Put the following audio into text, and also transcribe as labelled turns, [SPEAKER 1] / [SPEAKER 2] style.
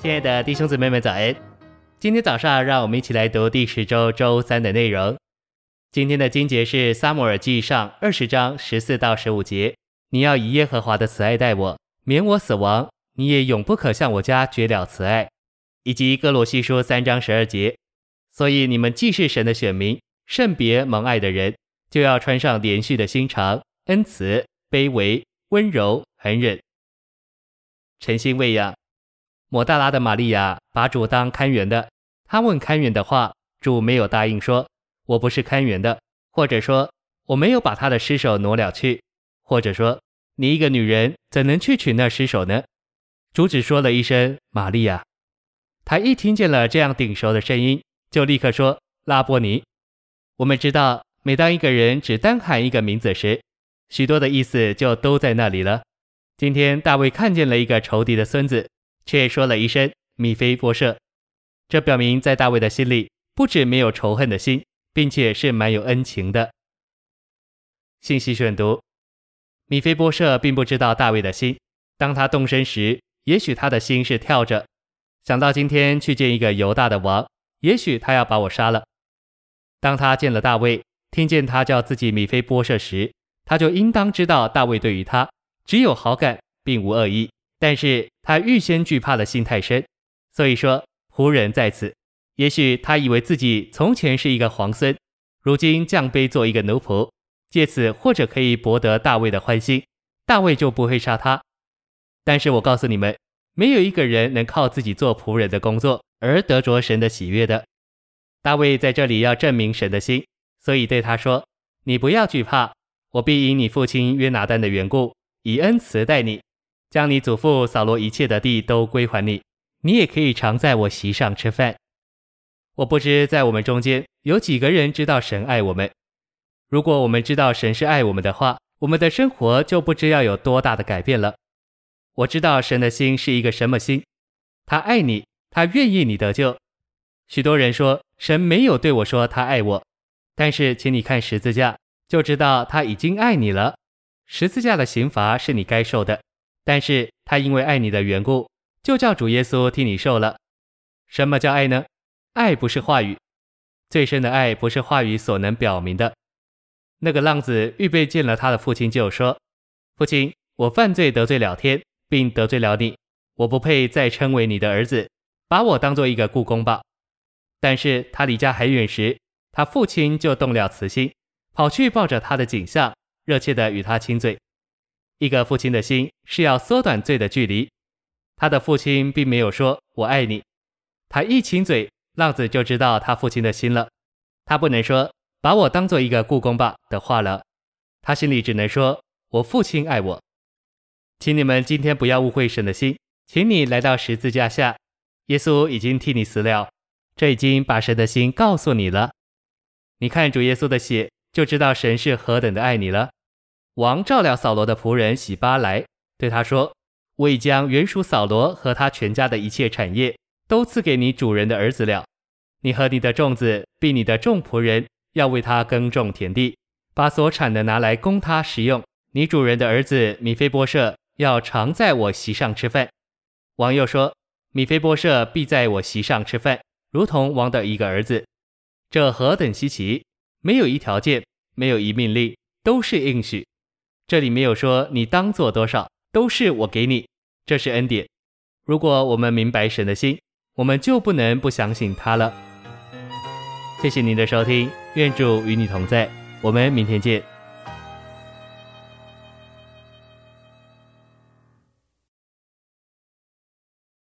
[SPEAKER 1] 亲爱的弟兄姊妹们，早安！今天早上，让我们一起来读第十周周三的内容。今天的经节是《撒母耳记上》二十章十四到十五节。你要以耶和华的慈爱待我，免我死亡；你也永不可向我家绝了慈爱。以及《歌罗西书》三章十二节。所以你们既是神的选民，圣别蒙爱的人，就要穿上连续的心肠、恩慈、卑微、温柔、恒忍。诚心喂养。抹大拉的玛利亚把主当看园的，她问看园的话，主没有答应说：“我不是看园的。”或者说：“我没有把他的尸首挪了去。”或者说：“你一个女人怎能去取那尸首呢？”主只说了一声“玛利亚”。他一听见了这样顶熟的声音，就立刻说：“拉波尼。”我们知道，每当一个人只单喊一个名字时，许多的意思就都在那里了。今天大卫看见了一个仇敌的孙子。却说了一声米非波设，这表明在大卫的心里不止没有仇恨的心，并且是蛮有恩情的。信息选读：米非波设并不知道大卫的心，当他动身时，也许他的心是跳着，想到今天去见一个犹大的王，也许他要把我杀了。当他见了大卫，听见他叫自己米非波设时，他就应当知道大卫对于他只有好感，并无恶意。但是他预先惧怕的心太深，所以说仆人在此。也许他以为自己从前是一个皇孙，如今降卑做一个奴仆，借此或者可以博得大卫的欢心，大卫就不会杀他。但是我告诉你们，没有一个人能靠自己做仆人的工作而得着神的喜悦的。大卫在这里要证明神的心，所以对他说：“你不要惧怕，我必因你父亲约拿单的缘故，以恩慈待你。”将你祖父扫罗一切的地都归还你，你也可以常在我席上吃饭。我不知在我们中间有几个人知道神爱我们。如果我们知道神是爱我们的话，我们的生活就不知要有多大的改变了。我知道神的心是一个什么心，他爱你，他愿意你得救。许多人说神没有对我说他爱我，但是请你看十字架，就知道他已经爱你了。十字架的刑罚是你该受的。但是他因为爱你的缘故，就叫主耶稣替你受了。什么叫爱呢？爱不是话语，最深的爱不是话语所能表明的。那个浪子预备见了他的父亲，就说：“父亲，我犯罪得罪了天，并得罪了你，我不配再称为你的儿子，把我当做一个雇工吧。”但是他离家还远时，他父亲就动了慈心，跑去抱着他的颈项，热切地与他亲嘴。一个父亲的心是要缩短罪的距离，他的父亲并没有说“我爱你”，他一亲嘴，浪子就知道他父亲的心了。他不能说“把我当做一个雇工吧”的话了，他心里只能说“我父亲爱我”。请你们今天不要误会神的心，请你来到十字架下，耶稣已经替你死了，这已经把神的心告诉你了。你看主耶稣的血，就知道神是何等的爱你了。王照料扫罗的仆人洗巴来，对他说：“我已将原属扫罗和他全家的一切产业都赐给你主人的儿子了。你和你的众子，并你的众仆人，要为他耕种田地，把所产的拿来供他食用。你主人的儿子米非波设要常在我席上吃饭。”王又说：“米非波设必在我席上吃饭，如同王的一个儿子。这何等稀奇！没有一条件，没有一命令，都是应许。”这里没有说你当做多少，都是我给你，这是恩典。如果我们明白神的心，我们就不能不相信他了。谢谢您的收听，愿主与你同在，我们明天见。